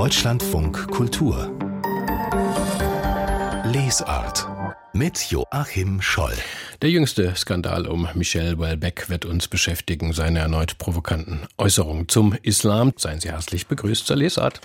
Deutschlandfunk Kultur Lesart mit Joachim Scholl. Der jüngste Skandal um Michel Welbeck wird uns beschäftigen. Seine erneut provokanten Äußerungen zum Islam. Seien Sie herzlich begrüßt zur Lesart.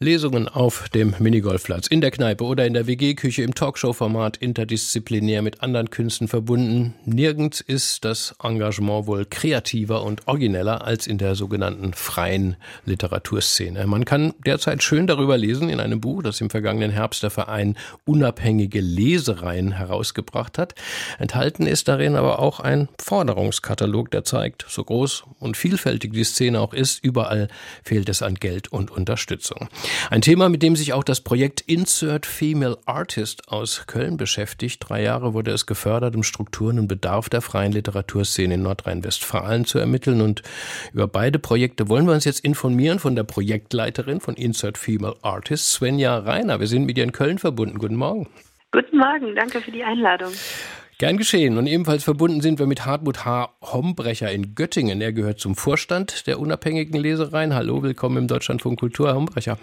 Lesungen auf dem Minigolfplatz, in der Kneipe oder in der WG-Küche im Talkshow-Format interdisziplinär mit anderen Künsten verbunden. Nirgends ist das Engagement wohl kreativer und origineller als in der sogenannten freien Literaturszene. Man kann derzeit schön darüber lesen in einem Buch, das im vergangenen Herbst der Verein Unabhängige Lesereien herausgebracht hat. Enthalten ist darin aber auch ein Forderungskatalog, der zeigt, so groß und vielfältig die Szene auch ist, überall fehlt es an Geld und Unterstützung. Ein Thema, mit dem sich auch das Projekt Insert Female Artist aus Köln beschäftigt. Drei Jahre wurde es gefördert, um Strukturen und Bedarf der freien Literaturszene in Nordrhein-Westfalen zu ermitteln. Und über beide Projekte wollen wir uns jetzt informieren von der Projektleiterin von Insert Female Artist, Svenja Reiner. Wir sind mit ihr in Köln verbunden. Guten Morgen. Guten Morgen, danke für die Einladung. Gern geschehen. Und ebenfalls verbunden sind wir mit Hartmut H. Hombrecher in Göttingen. Er gehört zum Vorstand der unabhängigen Lesereien. Hallo, willkommen im Deutschlandfunk Kultur, Herr Hombrecher.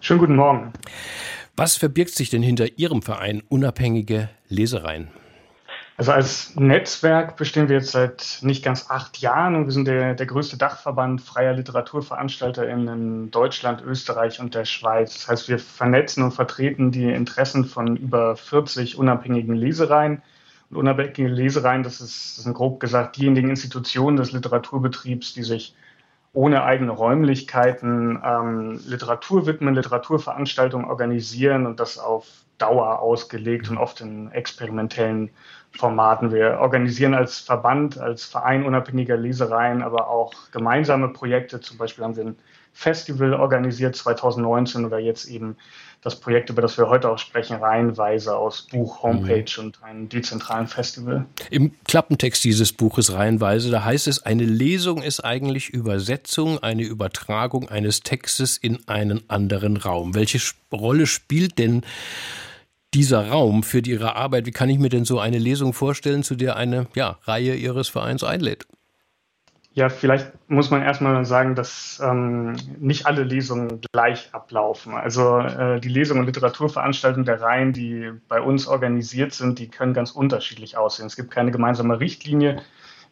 Schönen guten Morgen. Was verbirgt sich denn hinter Ihrem Verein Unabhängige Lesereien? Also als Netzwerk bestehen wir jetzt seit nicht ganz acht Jahren und wir sind der, der größte Dachverband freier Literaturveranstalter in Deutschland, Österreich und der Schweiz. Das heißt, wir vernetzen und vertreten die Interessen von über 40 unabhängigen Lesereien unabhängige Lesereien, das, ist, das sind grob gesagt diejenigen Institutionen des Literaturbetriebs, die sich ohne eigene Räumlichkeiten ähm, Literatur widmen, Literaturveranstaltungen organisieren und das auf Dauer ausgelegt und oft in experimentellen Formaten. Wir organisieren als Verband, als Verein unabhängiger Lesereien, aber auch gemeinsame Projekte. Zum Beispiel haben wir ein Festival organisiert 2019 oder jetzt eben das Projekt, über das wir heute auch sprechen, reihenweise aus Buch, Homepage mhm. und einem dezentralen Festival. Im Klappentext dieses Buches reihenweise, da heißt es, eine Lesung ist eigentlich Übersetzung, eine Übertragung eines Textes in einen anderen Raum. Welche Rolle spielt denn dieser Raum für Ihre Arbeit? Wie kann ich mir denn so eine Lesung vorstellen, zu der eine ja, Reihe Ihres Vereins einlädt? Ja, vielleicht muss man erstmal sagen, dass ähm, nicht alle Lesungen gleich ablaufen. Also äh, die Lesungen und Literaturveranstaltungen der Reihen, die bei uns organisiert sind, die können ganz unterschiedlich aussehen. Es gibt keine gemeinsame Richtlinie,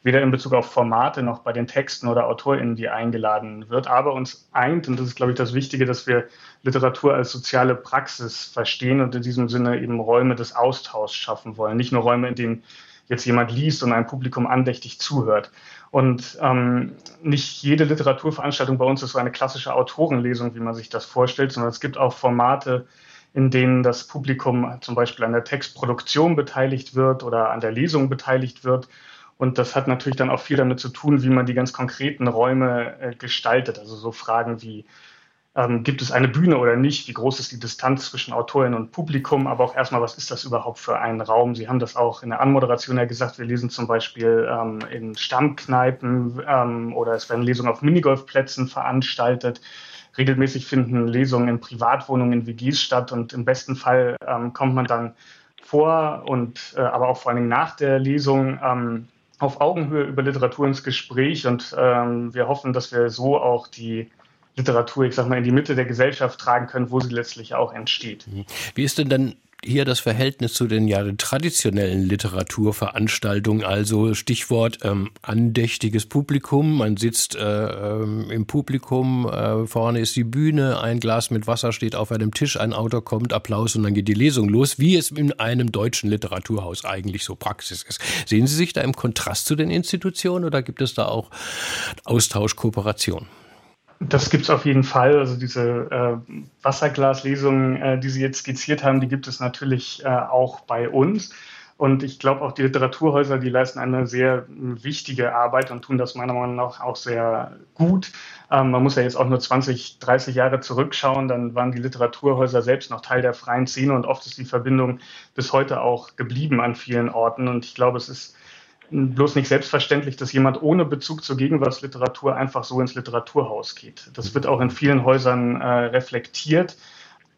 weder in Bezug auf Formate noch bei den Texten oder AutorInnen, die eingeladen wird. Aber uns eint, und das ist, glaube ich, das Wichtige, dass wir Literatur als soziale Praxis verstehen und in diesem Sinne eben Räume des Austauschs schaffen wollen. Nicht nur Räume, in denen jetzt jemand liest und ein Publikum andächtig zuhört. Und ähm, nicht jede Literaturveranstaltung bei uns ist so eine klassische Autorenlesung, wie man sich das vorstellt, sondern es gibt auch Formate, in denen das Publikum zum Beispiel an der Textproduktion beteiligt wird oder an der Lesung beteiligt wird. Und das hat natürlich dann auch viel damit zu tun, wie man die ganz konkreten Räume äh, gestaltet. Also so Fragen wie, ähm, gibt es eine Bühne oder nicht? Wie groß ist die Distanz zwischen Autorin und Publikum? Aber auch erstmal, was ist das überhaupt für ein Raum? Sie haben das auch in der Anmoderation ja gesagt. Wir lesen zum Beispiel ähm, in Stammkneipen ähm, oder es werden Lesungen auf Minigolfplätzen veranstaltet. Regelmäßig finden Lesungen in Privatwohnungen, in WGs statt und im besten Fall ähm, kommt man dann vor und äh, aber auch vor allen Dingen nach der Lesung ähm, auf Augenhöhe über Literatur ins Gespräch und ähm, wir hoffen, dass wir so auch die Literatur, ich sag mal, in die Mitte der Gesellschaft tragen können, wo sie letztlich auch entsteht. Mhm. Wie ist denn dann hier das Verhältnis zu den ja traditionellen Literaturveranstaltungen, also Stichwort ähm, andächtiges Publikum. Man sitzt äh, ähm, im Publikum, äh, vorne ist die Bühne, ein Glas mit Wasser steht auf einem Tisch, ein Autor kommt, Applaus und dann geht die Lesung los, wie es in einem deutschen Literaturhaus eigentlich so Praxis ist. Sehen Sie sich da im Kontrast zu den Institutionen oder gibt es da auch Austausch, Kooperation? Das gibt es auf jeden Fall. Also diese äh, Wasserglaslesungen, äh, die Sie jetzt skizziert haben, die gibt es natürlich äh, auch bei uns. Und ich glaube auch die Literaturhäuser, die leisten eine sehr wichtige Arbeit und tun das meiner Meinung nach auch sehr gut. Ähm, man muss ja jetzt auch nur 20, 30 Jahre zurückschauen, dann waren die Literaturhäuser selbst noch Teil der freien Szene und oft ist die Verbindung bis heute auch geblieben an vielen Orten. Und ich glaube, es ist bloß nicht selbstverständlich, dass jemand ohne Bezug zur Gegenwartsliteratur einfach so ins Literaturhaus geht. Das wird auch in vielen Häusern äh, reflektiert.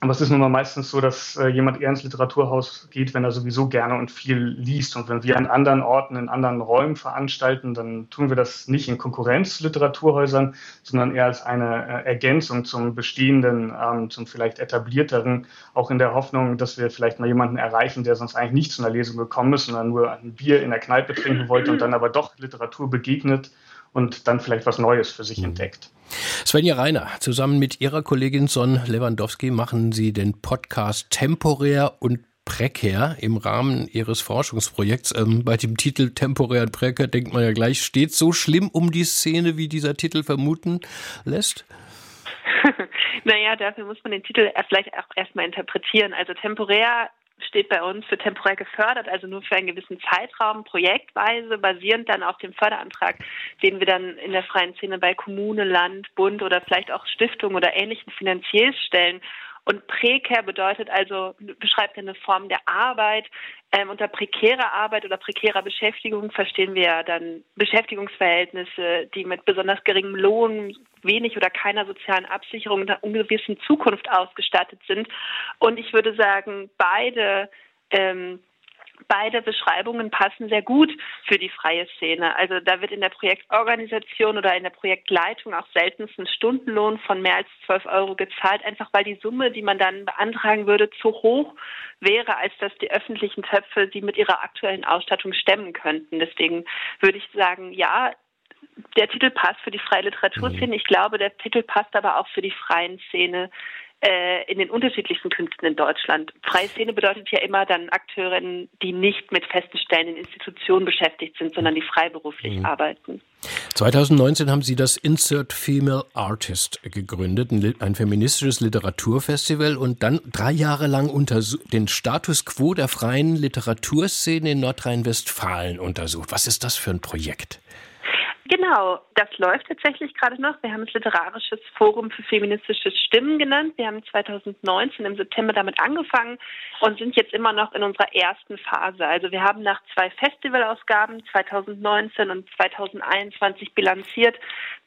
Aber es ist nun mal meistens so, dass äh, jemand eher ins Literaturhaus geht, wenn er sowieso gerne und viel liest. Und wenn wir an anderen Orten, in anderen Räumen veranstalten, dann tun wir das nicht in Konkurrenz Literaturhäusern, sondern eher als eine äh, Ergänzung zum bestehenden, ähm, zum vielleicht etablierteren, auch in der Hoffnung, dass wir vielleicht mal jemanden erreichen, der sonst eigentlich nicht zu einer Lesung gekommen ist, sondern nur ein Bier in der Kneipe trinken wollte und dann aber doch Literatur begegnet und dann vielleicht was Neues für sich mhm. entdeckt. Svenja Reiner, zusammen mit ihrer Kollegin Son Lewandowski machen Sie den Podcast Temporär und prekär im Rahmen Ihres Forschungsprojekts. Ähm, bei dem Titel Temporär und prekär denkt man ja gleich, steht so schlimm um die Szene, wie dieser Titel vermuten lässt? naja, dafür muss man den Titel vielleicht auch erstmal interpretieren. Also temporär steht bei uns für temporär gefördert, also nur für einen gewissen Zeitraum, projektweise, basierend dann auf dem Förderantrag, den wir dann in der freien Szene bei Kommune, Land, Bund oder vielleicht auch Stiftung oder ähnlichen finanziell stellen. Und prekär bedeutet also, beschreibt eine Form der Arbeit. Ähm, unter prekärer Arbeit oder prekärer Beschäftigung verstehen wir ja dann Beschäftigungsverhältnisse, die mit besonders geringem Lohn, wenig oder keiner sozialen Absicherung einer ungewissen Zukunft ausgestattet sind. Und ich würde sagen, beide ähm, beide Beschreibungen passen sehr gut für die freie Szene. Also da wird in der Projektorganisation oder in der Projektleitung auch seltenst ein Stundenlohn von mehr als 12 Euro gezahlt, einfach weil die Summe, die man dann beantragen würde, zu hoch wäre, als dass die öffentlichen Töpfe sie mit ihrer aktuellen Ausstattung stemmen könnten. Deswegen würde ich sagen, ja, der Titel passt für die freie Literaturszene. Mhm. Ich glaube, der Titel passt aber auch für die freien Szene äh, in den unterschiedlichsten Künsten in Deutschland. Freie Szene bedeutet ja immer dann Akteurinnen, die nicht mit festen Stellen in Institutionen beschäftigt sind, sondern die freiberuflich mhm. arbeiten. 2019 haben Sie das Insert Female Artist gegründet, ein feministisches Literaturfestival und dann drei Jahre lang den Status quo der freien Literaturszene in Nordrhein-Westfalen untersucht. Was ist das für ein Projekt? Genau, das läuft tatsächlich gerade noch. Wir haben es Literarisches Forum für feministische Stimmen genannt. Wir haben 2019 im September damit angefangen und sind jetzt immer noch in unserer ersten Phase. Also wir haben nach zwei Festivalausgaben 2019 und 2021 bilanziert,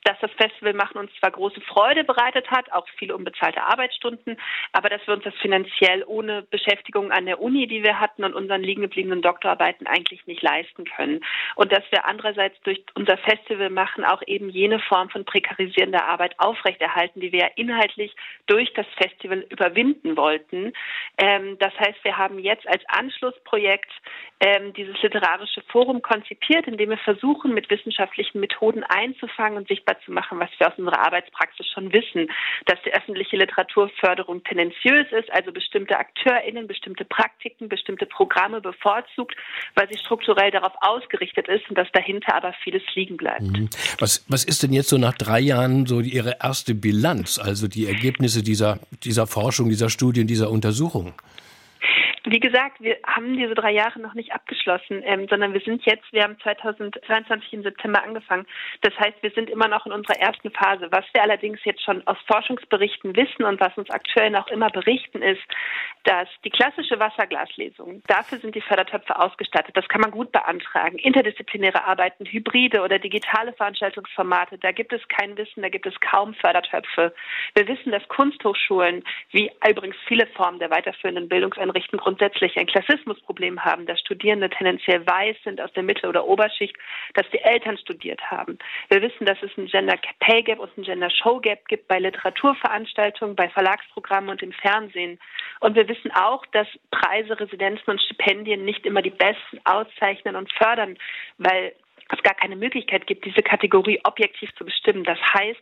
dass das Festival machen uns zwar große Freude bereitet hat, auch viele unbezahlte Arbeitsstunden, aber dass wir uns das finanziell ohne Beschäftigung an der Uni, die wir hatten und unseren liegen gebliebenen Doktorarbeiten eigentlich nicht leisten können. Und dass wir andererseits durch unser Festival machen auch eben jene Form von prekarisierender Arbeit aufrechterhalten, die wir ja inhaltlich durch das Festival überwinden wollten. Ähm, das heißt, wir haben jetzt als Anschlussprojekt ähm, dieses literarische Forum konzipiert, in dem wir versuchen, mit wissenschaftlichen Methoden einzufangen und sichtbar zu machen, was wir aus unserer Arbeitspraxis schon wissen, dass die öffentliche Literaturförderung tendenziös ist, also bestimmte AkteurInnen, bestimmte Praktiken, bestimmte Programme bevorzugt, weil sie strukturell darauf ausgerichtet ist und dass dahinter aber vieles liegen bleibt. Mhm. Was, was ist denn jetzt so nach drei Jahren so Ihre erste Bilanz, also die Ergebnisse dieser, dieser Forschung, dieser Studien, dieser Untersuchung? Wie gesagt, wir haben diese drei Jahre noch nicht abgeschlossen, ähm, sondern wir sind jetzt, wir haben 2022 im September angefangen. Das heißt, wir sind immer noch in unserer ersten Phase. Was wir allerdings jetzt schon aus Forschungsberichten wissen und was uns aktuell noch immer berichten, ist, dass die klassische Wasserglaslesung, dafür sind die Fördertöpfe ausgestattet. Das kann man gut beantragen. Interdisziplinäre Arbeiten, hybride oder digitale Veranstaltungsformate, da gibt es kein Wissen, da gibt es kaum Fördertöpfe. Wir wissen, dass Kunsthochschulen, wie übrigens viele Formen der weiterführenden Bildungseinrichtungen, grundsätzlich ein Klassismusproblem haben, dass Studierende tendenziell weiß sind aus der Mittel- oder Oberschicht, dass die Eltern studiert haben. Wir wissen, dass es ein Gender Pay Gap und ein Gender Show Gap gibt bei Literaturveranstaltungen, bei Verlagsprogrammen und im Fernsehen. Und wir wissen auch, dass Preise, Residenzen und Stipendien nicht immer die Besten auszeichnen und fördern, weil es gar keine Möglichkeit gibt, diese Kategorie objektiv zu bestimmen. Das heißt,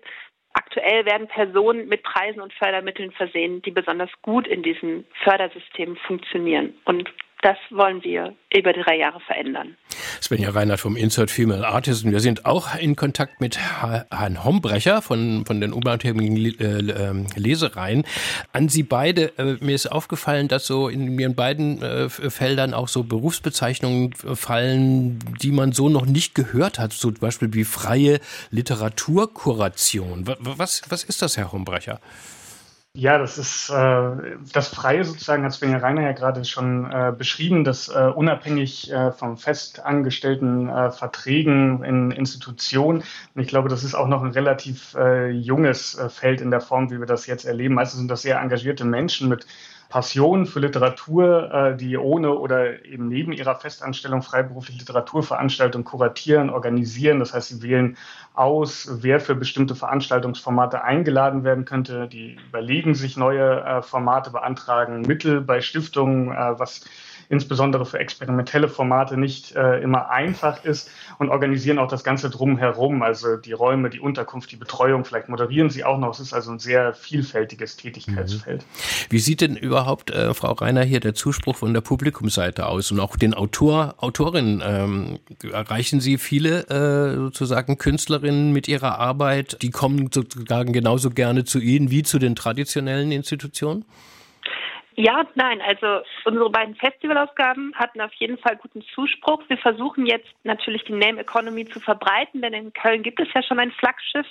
Aktuell werden Personen mit Preisen und Fördermitteln versehen, die besonders gut in diesem Fördersystem funktionieren. Und das wollen wir über drei Jahre verändern. Svenja Reinhardt vom Insert Female Artist. wir sind auch in Kontakt mit Herrn Hombrecher von, von den unabhängigen äh, ähm, Lesereien. An Sie beide, äh, mir ist aufgefallen, dass so in Ihren beiden äh, Feldern auch so Berufsbezeichnungen fallen, die man so noch nicht gehört hat, so zum Beispiel wie freie Literaturkuration. Was, was ist das, Herr Hombrecher? Ja, das ist äh, das Freie sozusagen, hat Svenja Reiner ja gerade schon äh, beschrieben, dass äh, unabhängig äh, von festangestellten äh, Verträgen in Institutionen, und ich glaube, das ist auch noch ein relativ äh, junges äh, Feld in der Form, wie wir das jetzt erleben. Meistens sind das sehr engagierte Menschen mit Passion für Literatur, äh, die ohne oder eben neben ihrer Festanstellung freiberufliche Literaturveranstaltungen kuratieren, organisieren. Das heißt, sie wählen aus, wer für bestimmte Veranstaltungsformate eingeladen werden könnte. Die überlegen sich neue äh, Formate, beantragen Mittel bei Stiftungen, äh, was insbesondere für experimentelle Formate nicht äh, immer einfach ist und organisieren auch das Ganze drumherum, also die Räume, die Unterkunft, die Betreuung, vielleicht moderieren sie auch noch. Es ist also ein sehr vielfältiges Tätigkeitsfeld. Mhm. Wie sieht denn überhaupt, äh, Frau Reiner, hier der Zuspruch von der Publikumsseite aus und auch den Autor, Autorinnen? Ähm, erreichen Sie viele äh, sozusagen Künstlerinnen mit ihrer Arbeit? Die kommen sozusagen genauso gerne zu Ihnen wie zu den traditionellen Institutionen? Ja nein. Also unsere beiden Festivalausgaben hatten auf jeden Fall guten Zuspruch. Wir versuchen jetzt natürlich die Name Economy zu verbreiten, denn in Köln gibt es ja schon ein Flaggschiff,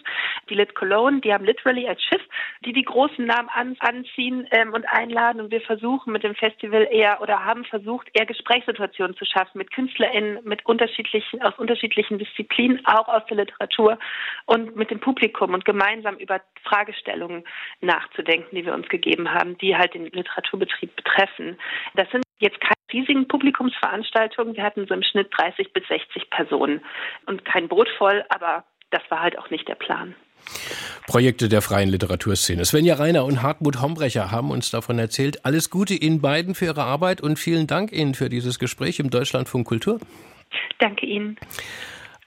die Lit Cologne, die haben literally als Schiff, die die großen Namen an, anziehen ähm, und einladen. Und wir versuchen mit dem Festival eher oder haben versucht, eher Gesprächssituationen zu schaffen mit KünstlerInnen, mit unterschiedlichen, aus unterschiedlichen Disziplinen, auch aus der Literatur und mit dem Publikum und gemeinsam über Fragestellungen nachzudenken, die wir uns gegeben haben, die halt den Literatur Literaturbetrieb betreffen. Das sind jetzt keine riesigen Publikumsveranstaltungen. Wir hatten so im Schnitt 30 bis 60 Personen und kein Boot voll, aber das war halt auch nicht der Plan. Projekte der freien Literaturszene. Svenja Reiner und Hartmut Hombrecher haben uns davon erzählt. Alles Gute Ihnen beiden für Ihre Arbeit und vielen Dank Ihnen für dieses Gespräch im Deutschlandfunk Kultur. Danke Ihnen.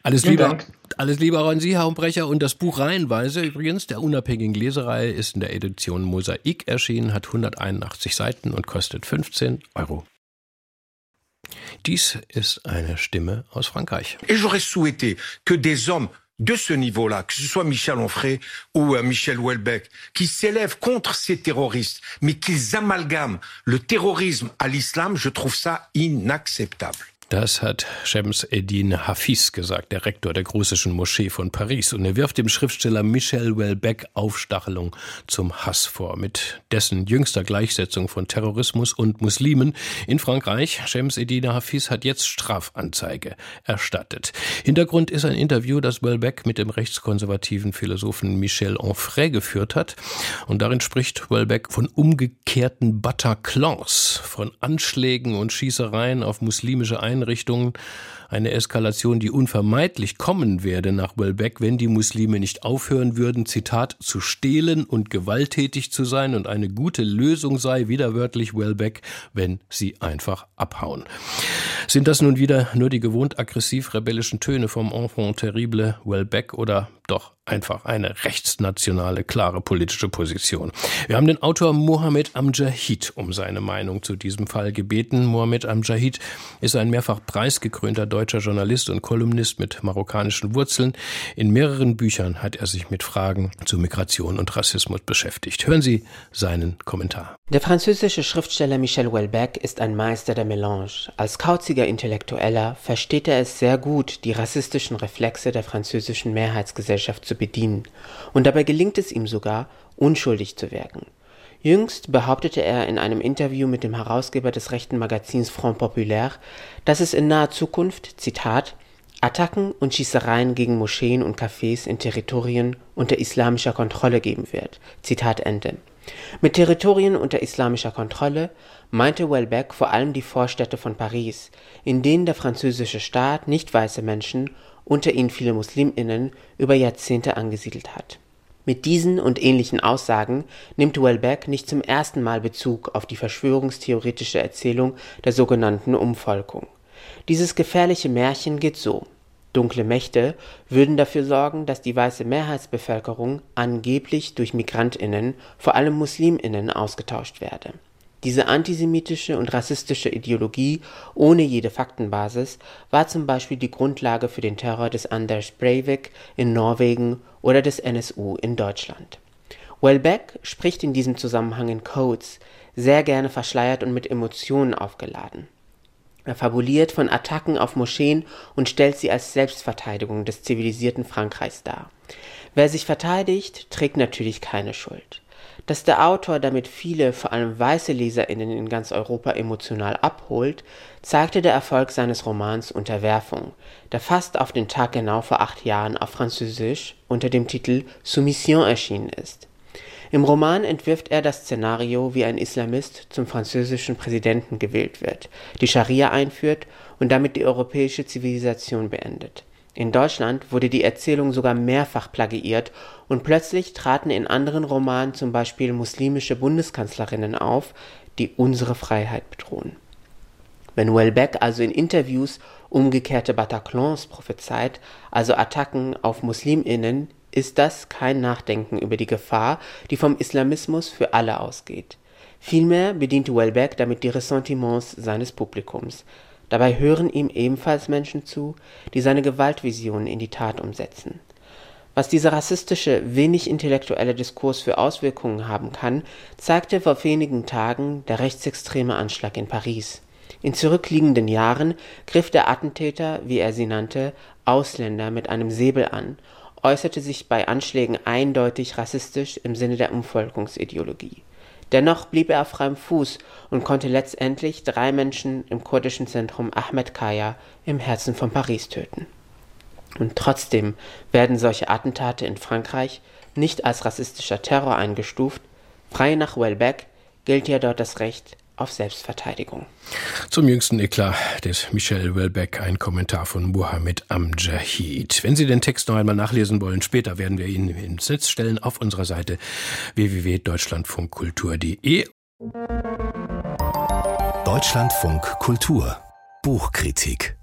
Alles Liebe, alles Liebe auch an Sie, Herr Umbrecher. Und das Buch Reihenweise übrigens der unabhängigen Lesereihe ist in der Edition Mosaik erschienen, hat 181 Seiten und kostet 15 Euro. Dies ist eine Stimme aus Frankreich. Et j'aurais souhaité que des hommes de ce niveau-là, que ce soit Michel Onfray ou euh, Michel Houellebecq, qui s'élèvent contre ces terroristes, mais qu'ils amalgament le terrorisme à l'islam, je trouve ça inacceptable. Das hat Shems Eddin Hafiz gesagt, der Rektor der Großischen Moschee von Paris. Und er wirft dem Schriftsteller Michel Welbeck Aufstachelung zum Hass vor. Mit dessen jüngster Gleichsetzung von Terrorismus und Muslimen in Frankreich. Shems Eddin Hafiz hat jetzt Strafanzeige erstattet. Hintergrund ist ein Interview, das Welbeck mit dem rechtskonservativen Philosophen Michel Onfray geführt hat. Und darin spricht Welbeck von umgekehrten Bataclans, von Anschlägen und Schießereien auf muslimische Einrichtungen Einrichtungen eine Eskalation, die unvermeidlich kommen werde nach Welbeck, wenn die Muslime nicht aufhören würden, Zitat, zu stehlen und gewalttätig zu sein und eine gute Lösung sei, widerwörtlich Welbeck, wenn sie einfach abhauen. Sind das nun wieder nur die gewohnt aggressiv-rebellischen Töne vom Enfant terrible Welbeck oder doch einfach eine rechtsnationale, klare politische Position. Wir haben den Autor Mohammed Amjahid um seine Meinung zu diesem Fall gebeten. Mohammed Amjahid ist ein mehrfach preisgekrönter deutscher Journalist und Kolumnist mit marokkanischen Wurzeln. In mehreren Büchern hat er sich mit Fragen zu Migration und Rassismus beschäftigt. Hören Sie seinen Kommentar. Der französische Schriftsteller Michel Houellebecq ist ein Meister der Melange. Als kauziger Intellektueller versteht er es sehr gut, die rassistischen Reflexe der französischen Mehrheitsgesellschaft zu bedienen, und dabei gelingt es ihm sogar, unschuldig zu wirken. Jüngst behauptete er in einem Interview mit dem Herausgeber des rechten Magazins Front Populaire, dass es in naher Zukunft, Zitat, Attacken und Schießereien gegen Moscheen und Cafés in Territorien unter islamischer Kontrolle geben wird. Zitat Ende. Mit Territorien unter islamischer Kontrolle meinte Welbeck vor allem die Vorstädte von Paris, in denen der französische Staat nicht weiße Menschen, unter ihnen viele Musliminnen, über Jahrzehnte angesiedelt hat. Mit diesen und ähnlichen Aussagen nimmt Welbeck nicht zum ersten Mal Bezug auf die verschwörungstheoretische Erzählung der sogenannten Umvolkung. Dieses gefährliche Märchen geht so Dunkle Mächte würden dafür sorgen, dass die weiße Mehrheitsbevölkerung angeblich durch Migrantinnen, vor allem Musliminnen, ausgetauscht werde. Diese antisemitische und rassistische Ideologie ohne jede Faktenbasis war zum Beispiel die Grundlage für den Terror des Anders Breivik in Norwegen oder des NSU in Deutschland. Welbeck spricht in diesem Zusammenhang in Codes, sehr gerne verschleiert und mit Emotionen aufgeladen. Er fabuliert von Attacken auf Moscheen und stellt sie als Selbstverteidigung des zivilisierten Frankreichs dar. Wer sich verteidigt, trägt natürlich keine Schuld. Dass der Autor damit viele, vor allem weiße Leserinnen in ganz Europa emotional abholt, zeigte der Erfolg seines Romans Unterwerfung, der fast auf den Tag genau vor acht Jahren auf Französisch unter dem Titel Soumission erschienen ist. Im Roman entwirft er das Szenario, wie ein Islamist zum französischen Präsidenten gewählt wird, die Scharia einführt und damit die europäische Zivilisation beendet. In Deutschland wurde die Erzählung sogar mehrfach plagiiert und plötzlich traten in anderen Romanen zum Beispiel muslimische Bundeskanzlerinnen auf, die unsere Freiheit bedrohen. Wenn Welbeck also in Interviews umgekehrte Bataclans prophezeit, also Attacken auf Musliminnen, ist das kein Nachdenken über die Gefahr, die vom Islamismus für alle ausgeht. Vielmehr bediente Welbeck damit die Ressentiments seines Publikums. Dabei hören ihm ebenfalls Menschen zu, die seine Gewaltvisionen in die Tat umsetzen. Was dieser rassistische, wenig intellektuelle Diskurs für Auswirkungen haben kann, zeigte vor wenigen Tagen der rechtsextreme Anschlag in Paris. In zurückliegenden Jahren griff der Attentäter, wie er sie nannte, Ausländer mit einem Säbel an, äußerte sich bei Anschlägen eindeutig rassistisch im Sinne der Umvolkungsideologie. Dennoch blieb er auf freiem Fuß und konnte letztendlich drei Menschen im kurdischen Zentrum Ahmed Kaya im Herzen von Paris töten. Und trotzdem werden solche Attentate in Frankreich nicht als rassistischer Terror eingestuft, frei nach Welbeck gilt ja dort das Recht auf Selbstverteidigung. Zum jüngsten Eklat des Michel Welbeck ein Kommentar von Mohammed Amjahid. Wenn Sie den Text noch einmal nachlesen wollen, später werden wir ihn ins Netz stellen auf unserer Seite www.deutschlandfunkkultur.de. Deutschlandfunk Kultur Buchkritik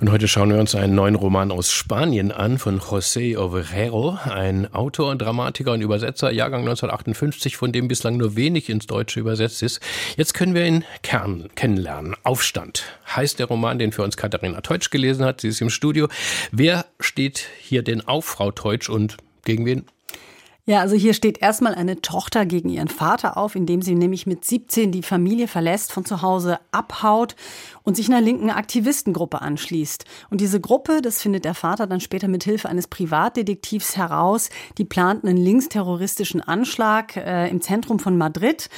und heute schauen wir uns einen neuen Roman aus Spanien an von José Obrero, ein Autor, Dramatiker und Übersetzer, Jahrgang 1958, von dem bislang nur wenig ins Deutsche übersetzt ist. Jetzt können wir ihn Kern kennenlernen. Aufstand heißt der Roman, den für uns Katharina Teutsch gelesen hat. Sie ist im Studio. Wer steht hier denn auf, Frau Teutsch, und gegen wen ja, also hier steht erstmal eine Tochter gegen ihren Vater auf, indem sie nämlich mit 17 die Familie verlässt, von zu Hause abhaut und sich einer linken Aktivistengruppe anschließt. Und diese Gruppe, das findet der Vater dann später mit Hilfe eines Privatdetektivs heraus, die plant einen linksterroristischen Anschlag äh, im Zentrum von Madrid.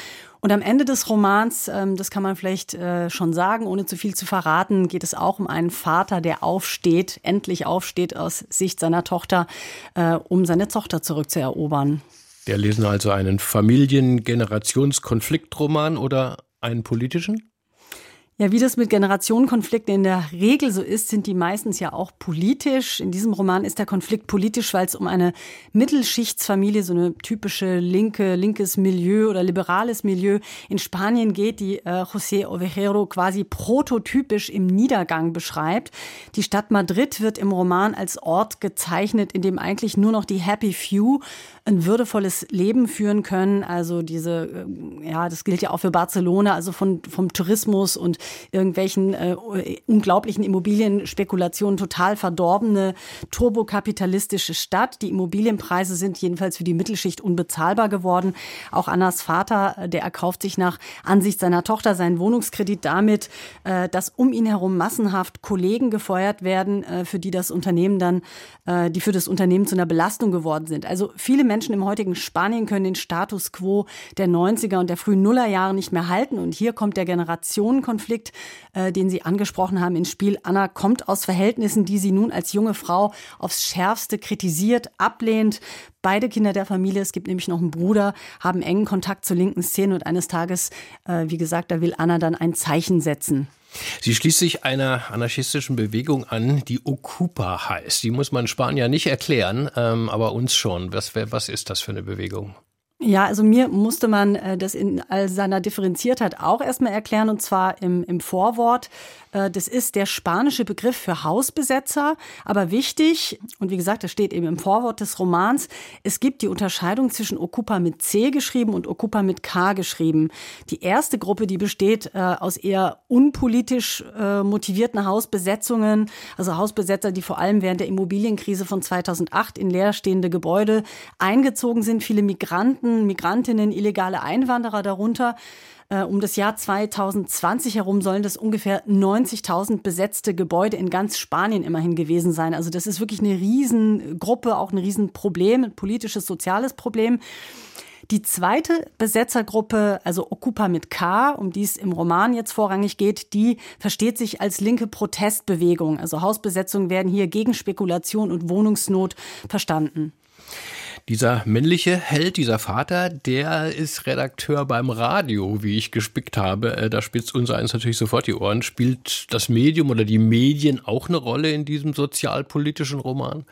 Und am Ende des Romans, ähm, das kann man vielleicht äh, schon sagen, ohne zu viel zu verraten, geht es auch um einen Vater, der aufsteht, endlich aufsteht aus Sicht seiner Tochter, äh, um seine Tochter zurückzuerobern. Wir lesen also einen Familiengenerationskonfliktroman oder einen politischen? Ja, wie das mit Generationenkonflikten in der Regel so ist, sind die meistens ja auch politisch. In diesem Roman ist der Konflikt politisch, weil es um eine Mittelschichtsfamilie, so eine typische linke, linkes Milieu oder liberales Milieu in Spanien geht, die äh, José Ovejero quasi prototypisch im Niedergang beschreibt. Die Stadt Madrid wird im Roman als Ort gezeichnet, in dem eigentlich nur noch die Happy Few ein würdevolles Leben führen können. Also diese, äh, ja, das gilt ja auch für Barcelona, also von, vom Tourismus und irgendwelchen äh, unglaublichen Immobilienspekulationen total verdorbene, turbokapitalistische Stadt. Die Immobilienpreise sind jedenfalls für die Mittelschicht unbezahlbar geworden. Auch Annas Vater, äh, der erkauft sich nach Ansicht seiner Tochter seinen Wohnungskredit damit, äh, dass um ihn herum massenhaft Kollegen gefeuert werden, äh, für die das Unternehmen dann, äh, die für das Unternehmen zu einer Belastung geworden sind. Also viele Menschen im heutigen Spanien können den Status quo der 90er und der frühen Nullerjahre nicht mehr halten. Und hier kommt der Generationenkonflikt, äh, den Sie angesprochen haben, ins Spiel. Anna kommt aus Verhältnissen, die sie nun als junge Frau aufs Schärfste kritisiert, ablehnt. Beide Kinder der Familie, es gibt nämlich noch einen Bruder, haben engen Kontakt zur linken Szene und eines Tages, äh, wie gesagt, da will Anna dann ein Zeichen setzen. Sie schließt sich einer anarchistischen Bewegung an, die Ocupa heißt. Die muss man Spanier nicht erklären, ähm, aber uns schon. Was, was ist das für eine Bewegung? Ja, also mir musste man äh, das in all seiner Differenziertheit auch erstmal erklären, und zwar im, im Vorwort. Äh, das ist der spanische Begriff für Hausbesetzer, aber wichtig, und wie gesagt, das steht eben im Vorwort des Romans, es gibt die Unterscheidung zwischen Ocupa mit C geschrieben und Ocupa mit K geschrieben. Die erste Gruppe, die besteht äh, aus eher unpolitisch motivierten Hausbesetzungen, also Hausbesetzer, die vor allem während der Immobilienkrise von 2008 in leerstehende Gebäude eingezogen sind, viele Migranten, Migrantinnen, illegale Einwanderer darunter. Äh, um das Jahr 2020 herum sollen das ungefähr 90.000 besetzte Gebäude in ganz Spanien immerhin gewesen sein. Also das ist wirklich eine Riesengruppe, auch ein Riesenproblem, ein politisches, soziales Problem. Die zweite Besetzergruppe, also Okupa mit K, um die es im Roman jetzt vorrangig geht, die versteht sich als linke Protestbewegung. Also Hausbesetzungen werden hier gegen Spekulation und Wohnungsnot verstanden. Dieser männliche Held, dieser Vater, der ist Redakteur beim Radio, wie ich gespickt habe. Äh, da spitzt unser eins natürlich sofort die Ohren. Spielt das Medium oder die Medien auch eine Rolle in diesem sozialpolitischen Roman?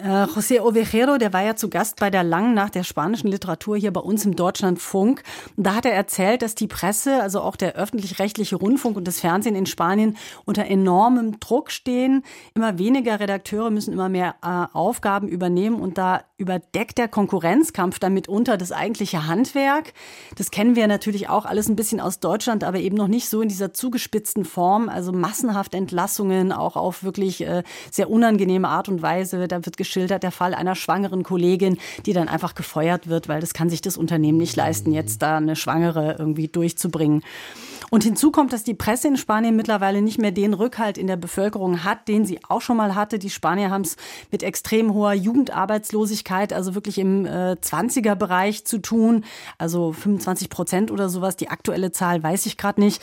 Äh, José Ovejero, der war ja zu Gast bei der Langen Nacht der spanischen Literatur hier bei uns im Deutschlandfunk. Da hat er erzählt, dass die Presse, also auch der öffentlich-rechtliche Rundfunk und das Fernsehen in Spanien unter enormem Druck stehen. Immer weniger Redakteure müssen immer mehr äh, Aufgaben übernehmen und da überdeckt der Konkurrenzkampf dann mitunter das eigentliche Handwerk. Das kennen wir natürlich auch alles ein bisschen aus Deutschland, aber eben noch nicht so in dieser zugespitzten Form. Also massenhaft Entlassungen, auch auf wirklich äh, sehr unangenehme Art und Weise. Da wird geschildert, der Fall einer schwangeren Kollegin, die dann einfach gefeuert wird, weil das kann sich das Unternehmen nicht leisten, jetzt da eine Schwangere irgendwie durchzubringen. Und hinzu kommt, dass die Presse in Spanien mittlerweile nicht mehr den Rückhalt in der Bevölkerung hat, den sie auch schon mal hatte. Die Spanier haben es mit extrem hoher Jugendarbeitslosigkeit, also wirklich im äh, 20er-Bereich zu tun, also 25 Prozent oder sowas. Die aktuelle Zahl weiß ich gerade nicht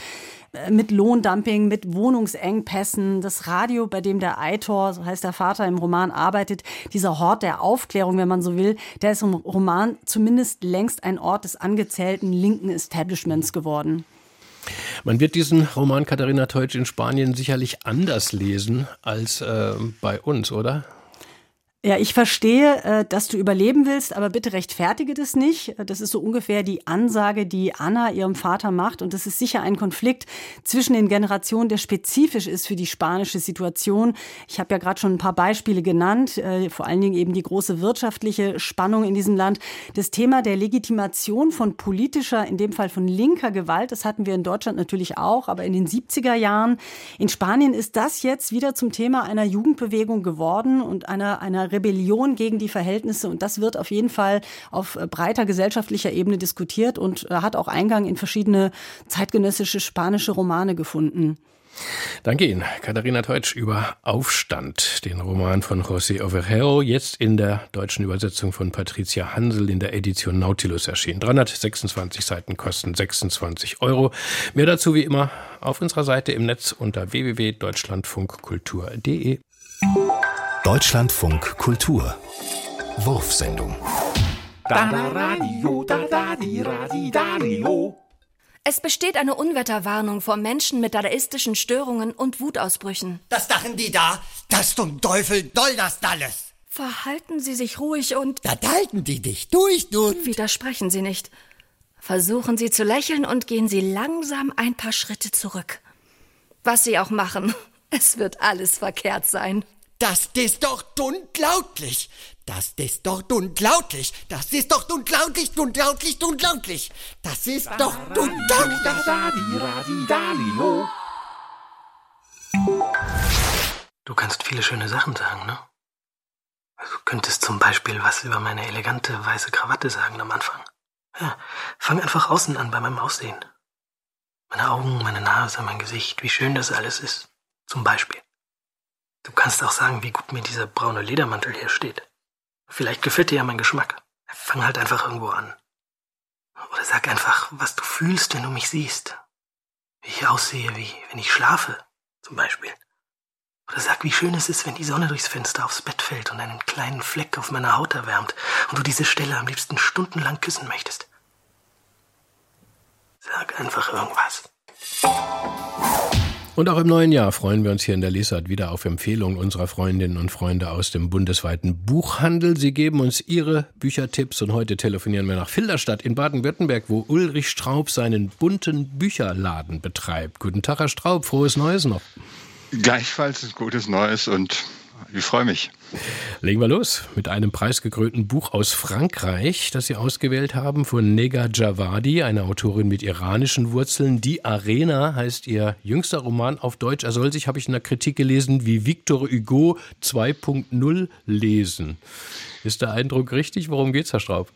äh, mit Lohndumping, mit Wohnungsengpässen, das Radio, bei dem der Eitor, so heißt der Vater im Roman, arbeitet, dieser Hort der Aufklärung, wenn man so will, der ist im Roman zumindest längst ein Ort des angezählten linken Establishments geworden. Man wird diesen Roman Katharina Teutsch in Spanien sicherlich anders lesen als äh, bei uns, oder? Ja, ich verstehe, äh, dass du überleben willst, aber bitte rechtfertige das nicht. Das ist so ungefähr die Ansage, die Anna ihrem Vater macht. Und das ist sicher ein Konflikt zwischen den Generationen, der spezifisch ist für die spanische Situation. Ich habe ja gerade schon ein paar Beispiele genannt, äh, vor allen Dingen eben die große wirtschaftliche Spannung in diesem Land. Das Thema der Legitimation von politischer, in dem Fall von linker Gewalt, das hatten wir in Deutschland natürlich auch, aber in den 70er Jahren. In Spanien ist das jetzt wieder zum Thema einer Jugendbewegung geworden und einer, einer Rebellion gegen die Verhältnisse. Und das wird auf jeden Fall auf äh, breiter gesellschaftlicher Ebene diskutiert und äh, hat auch Eingang in verschiedene zeitgenössische spanische Romane gefunden. Danke Ihnen, Katharina Teutsch, über Aufstand, den Roman von José Ovejero, jetzt in der deutschen Übersetzung von Patricia Hansel in der Edition Nautilus erschienen. 326 Seiten kosten 26 Euro. Mehr dazu wie immer auf unserer Seite im Netz unter www.deutschlandfunkkultur.de. Deutschlandfunk Kultur Wurfsendung es besteht eine Unwetterwarnung vor Menschen mit dadaistischen Störungen und Wutausbrüchen. Das dachen die da? Das zum Teufel doll das alles. Verhalten Sie sich ruhig und. Da halten die dich durch, du. Widersprechen Sie nicht. Versuchen Sie zu lächeln und gehen Sie langsam ein paar Schritte zurück. Was Sie auch machen, es wird alles verkehrt sein. Das ist doch unglaublich. Das ist doch unglaublich. Das ist doch unglaublich, unglaublich, unglaublich. Das ist doch unglaublich. Du kannst viele schöne Sachen sagen, ne? Du könntest zum Beispiel was über meine elegante weiße Krawatte sagen am Anfang. Ja, fang einfach außen an bei meinem Aussehen. Meine Augen, meine Nase, mein Gesicht, wie schön das alles ist. Zum Beispiel. Du kannst auch sagen, wie gut mir dieser braune Ledermantel hier steht. Vielleicht gefällt dir ja mein Geschmack. Fang halt einfach irgendwo an. Oder sag einfach, was du fühlst, wenn du mich siehst. Wie ich aussehe, wie wenn ich schlafe, zum Beispiel. Oder sag, wie schön es ist, wenn die Sonne durchs Fenster aufs Bett fällt und einen kleinen Fleck auf meiner Haut erwärmt und du diese Stelle am liebsten stundenlang küssen möchtest. Sag einfach irgendwas. Und auch im neuen Jahr freuen wir uns hier in der Lesart wieder auf Empfehlungen unserer Freundinnen und Freunde aus dem bundesweiten Buchhandel. Sie geben uns ihre Büchertipps und heute telefonieren wir nach Filderstadt in Baden-Württemberg, wo Ulrich Straub seinen bunten Bücherladen betreibt. Guten Tag, Herr Straub, frohes Neues noch. Gleichfalls ein gutes Neues und ich freue mich. Legen wir los mit einem preisgekrönten Buch aus Frankreich, das Sie ausgewählt haben von Nega Javadi, eine Autorin mit iranischen Wurzeln. Die Arena heißt ihr jüngster Roman auf Deutsch. Er soll sich, habe ich in der Kritik gelesen, wie Victor Hugo 2.0 lesen. Ist der Eindruck richtig? Worum geht's, Herr Straub?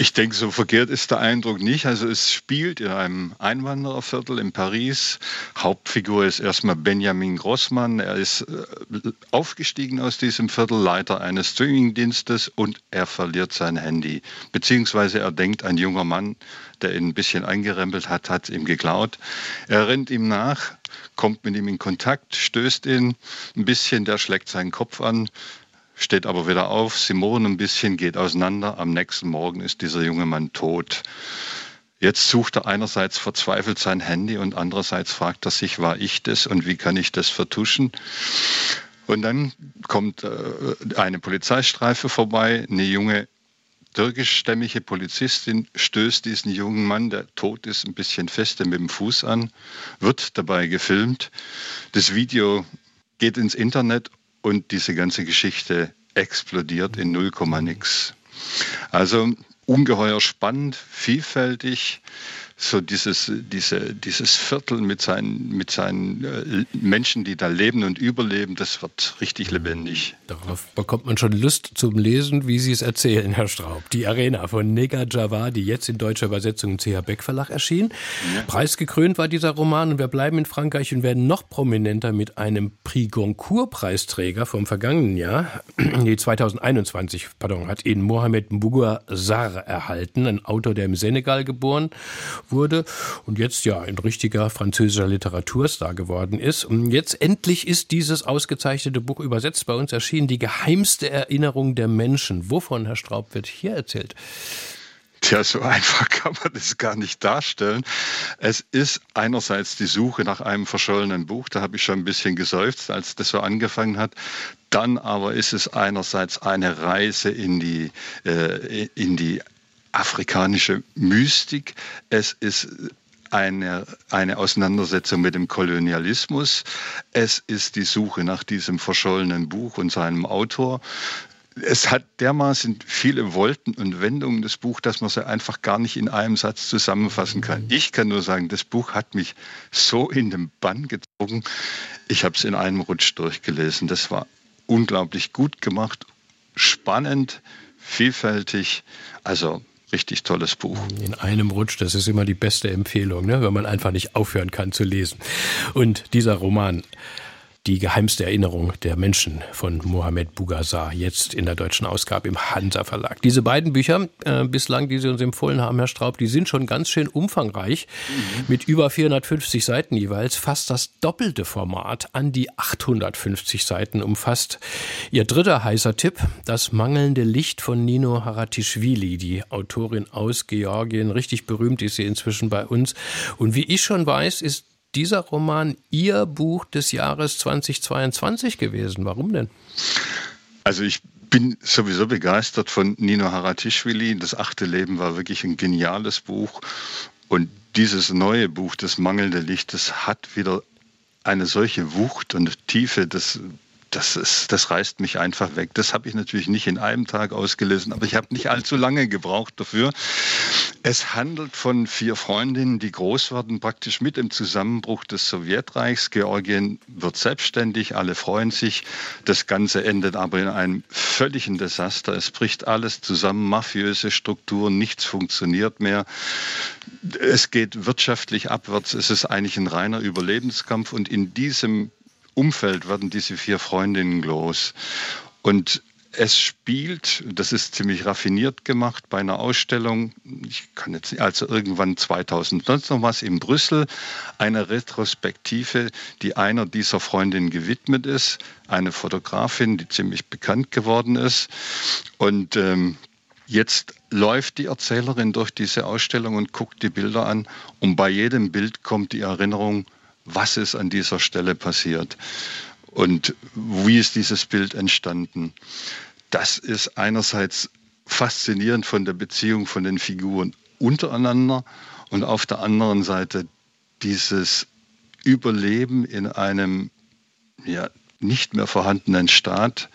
Ich denke, so verkehrt ist der Eindruck nicht. Also es spielt in einem Einwandererviertel in Paris. Hauptfigur ist erstmal Benjamin Grossmann. Er ist äh, aufgestiegen aus diesem Viertel, Leiter eines Streamingdienstes und er verliert sein Handy. Beziehungsweise er denkt, ein junger Mann, der ihn ein bisschen eingerempelt hat, hat ihm geklaut. Er rennt ihm nach, kommt mit ihm in Kontakt, stößt ihn ein bisschen, der schlägt seinen Kopf an, steht aber wieder auf, sie murren ein bisschen, geht auseinander. Am nächsten Morgen ist dieser junge Mann tot. Jetzt sucht er einerseits verzweifelt sein Handy und andererseits fragt er sich, war ich das und wie kann ich das vertuschen? Und dann kommt äh, eine Polizeistreife vorbei, eine junge türkischstämmige Polizistin stößt diesen jungen Mann, der tot ist, ein bisschen fester mit dem Fuß an, wird dabei gefilmt. Das Video geht ins Internet und diese ganze Geschichte explodiert in 0, nix. Also ungeheuer spannend, vielfältig, so dieses, diese, dieses Viertel mit seinen, mit seinen äh, Menschen, die da leben und überleben, das wird richtig lebendig. Darauf bekommt man schon Lust zum Lesen, wie Sie es erzählen, Herr Straub. Die Arena von Nega Jawar, die jetzt in deutscher Übersetzung im CH Beck Verlag erschien. Ja. Preisgekrönt war dieser Roman und wir bleiben in Frankreich und werden noch prominenter mit einem Prix Goncourt Preisträger vom vergangenen Jahr. Die 2021, pardon, hat ihn Mohamed Mbougar Sarr erhalten, ein Autor, der im Senegal geboren wurde und jetzt ja ein richtiger französischer Literaturstar geworden ist. Und jetzt endlich ist dieses ausgezeichnete Buch übersetzt bei uns erschienen, Die geheimste Erinnerung der Menschen. Wovon, Herr Straub, wird hier erzählt? Tja, so einfach kann man das gar nicht darstellen. Es ist einerseits die Suche nach einem verschollenen Buch, da habe ich schon ein bisschen geseufzt, als das so angefangen hat. Dann aber ist es einerseits eine Reise in die, äh, in die afrikanische Mystik. Es ist eine, eine Auseinandersetzung mit dem Kolonialismus. Es ist die Suche nach diesem verschollenen Buch und seinem Autor. Es hat dermaßen viele Wolten und Wendungen, das Buch, dass man sie einfach gar nicht in einem Satz zusammenfassen kann. Ich kann nur sagen, das Buch hat mich so in den Bann gezogen. Ich habe es in einem Rutsch durchgelesen. Das war unglaublich gut gemacht, spannend, vielfältig. Also richtig tolles Buch. In einem Rutsch, das ist immer die beste Empfehlung, ne? wenn man einfach nicht aufhören kann zu lesen. Und dieser Roman die geheimste Erinnerung der Menschen von Mohamed Bougazzar, jetzt in der deutschen Ausgabe im Hansa Verlag. Diese beiden Bücher äh, bislang, die Sie uns empfohlen haben, Herr Straub, die sind schon ganz schön umfangreich, mhm. mit über 450 Seiten jeweils, fast das doppelte Format an die 850 Seiten umfasst. Ihr dritter heißer Tipp, das mangelnde Licht von Nino Haratischvili, die Autorin aus Georgien, richtig berühmt ist sie inzwischen bei uns. Und wie ich schon weiß, ist dieser Roman Ihr Buch des Jahres 2022 gewesen. Warum denn? Also ich bin sowieso begeistert von Nino Haratischvili. Das achte Leben war wirklich ein geniales Buch. Und dieses neue Buch, Das mangelnde Licht, das hat wieder eine solche Wucht und Tiefe, das das, ist, das reißt mich einfach weg. Das habe ich natürlich nicht in einem Tag ausgelesen, aber ich habe nicht allzu lange gebraucht dafür. Es handelt von vier Freundinnen, die groß werden, praktisch mit dem Zusammenbruch des Sowjetreichs. Georgien wird selbstständig, alle freuen sich. Das Ganze endet aber in einem völligen Desaster. Es bricht alles zusammen, mafiöse Strukturen, nichts funktioniert mehr. Es geht wirtschaftlich abwärts. Es ist eigentlich ein reiner Überlebenskampf und in diesem Umfeld werden diese vier Freundinnen los. Und es spielt, das ist ziemlich raffiniert gemacht, bei einer Ausstellung, ich kann jetzt also irgendwann 2019 noch was in Brüssel, eine Retrospektive, die einer dieser Freundinnen gewidmet ist, eine Fotografin, die ziemlich bekannt geworden ist. Und ähm, jetzt läuft die Erzählerin durch diese Ausstellung und guckt die Bilder an und bei jedem Bild kommt die Erinnerung, was ist an dieser Stelle passiert und wie ist dieses Bild entstanden. Das ist einerseits faszinierend von der Beziehung von den Figuren untereinander und auf der anderen Seite dieses Überleben in einem ja, nicht mehr vorhandenen Staat,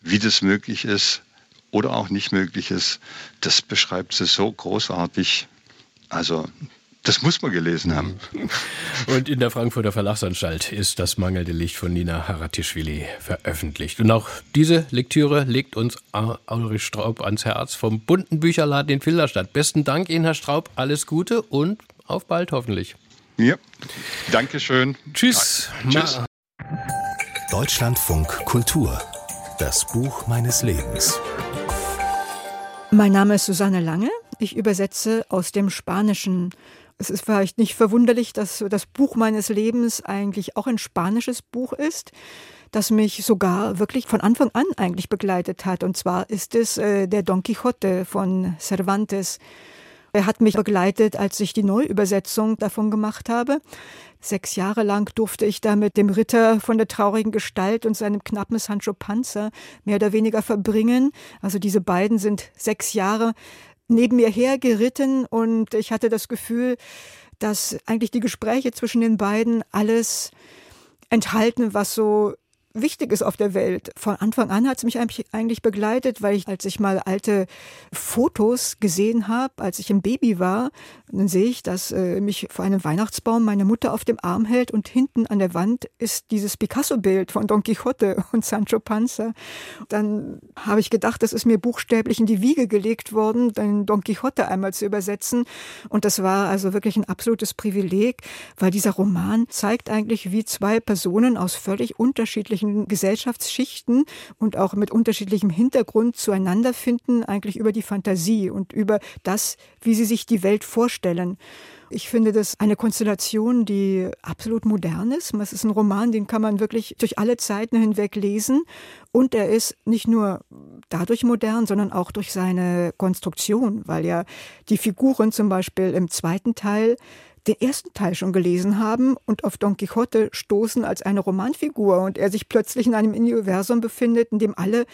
wie das möglich ist oder auch nicht möglich ist, das beschreibt sie so großartig. Also das muss man gelesen haben. Und in der Frankfurter Verlagsanstalt ist das mangelnde Licht von Nina Haratischvili veröffentlicht. Und auch diese Lektüre legt uns Ulrich Straub ans Herz vom bunten Bücherladen in Filderstadt. Besten Dank Ihnen, Herr Straub. Alles Gute und auf bald hoffentlich. Ja, danke schön. Tschüss. Tschüss. Deutschlandfunk Kultur. Das Buch meines Lebens. Mein Name ist Susanne Lange. Ich übersetze aus dem Spanischen. Es ist vielleicht nicht verwunderlich, dass das Buch meines Lebens eigentlich auch ein spanisches Buch ist, das mich sogar wirklich von Anfang an eigentlich begleitet hat. Und zwar ist es äh, der Don Quixote von Cervantes. Er hat mich begleitet, als ich die Neuübersetzung davon gemacht habe. Sechs Jahre lang durfte ich da mit dem Ritter von der traurigen Gestalt und seinem knappen Sancho Panza mehr oder weniger verbringen. Also diese beiden sind sechs Jahre neben mir hergeritten und ich hatte das Gefühl, dass eigentlich die Gespräche zwischen den beiden alles enthalten, was so wichtig ist auf der Welt. Von Anfang an hat es mich eigentlich begleitet, weil ich, als ich mal alte Fotos gesehen habe, als ich ein Baby war, dann sehe ich, dass äh, mich vor einem Weihnachtsbaum meine Mutter auf dem Arm hält und hinten an der Wand ist dieses Picasso-Bild von Don Quixote und Sancho Panza. Dann habe ich gedacht, das ist mir buchstäblich in die Wiege gelegt worden, den Don Quixote einmal zu übersetzen. Und das war also wirklich ein absolutes Privileg, weil dieser Roman zeigt eigentlich, wie zwei Personen aus völlig unterschiedlichen unterschiedlichen Gesellschaftsschichten und auch mit unterschiedlichem Hintergrund zueinander finden, eigentlich über die Fantasie und über das, wie sie sich die Welt vorstellen. Ich finde das eine Konstellation, die absolut modern ist. Es ist ein Roman, den kann man wirklich durch alle Zeiten hinweg lesen. Und er ist nicht nur dadurch modern, sondern auch durch seine Konstruktion, weil ja die Figuren zum Beispiel im zweiten Teil den ersten Teil schon gelesen haben und auf Don Quixote stoßen als eine Romanfigur und er sich plötzlich in einem Universum befindet, in dem alle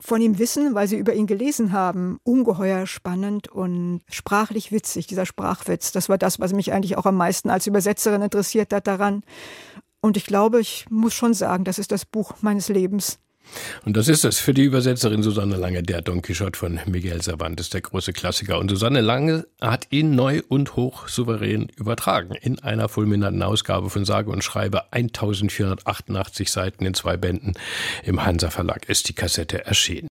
von ihm wissen, weil sie über ihn gelesen haben. Ungeheuer spannend und sprachlich witzig, dieser Sprachwitz. Das war das, was mich eigentlich auch am meisten als Übersetzerin interessiert hat daran. Und ich glaube, ich muss schon sagen, das ist das Buch meines Lebens. Und das ist es für die Übersetzerin Susanne Lange, der Don Quixote von Miguel Cervantes, der große Klassiker. Und Susanne Lange hat ihn neu und hoch souverän übertragen in einer fulminanten Ausgabe von Sage und Schreibe 1488 Seiten in zwei Bänden. Im Hansa Verlag ist die Kassette erschienen.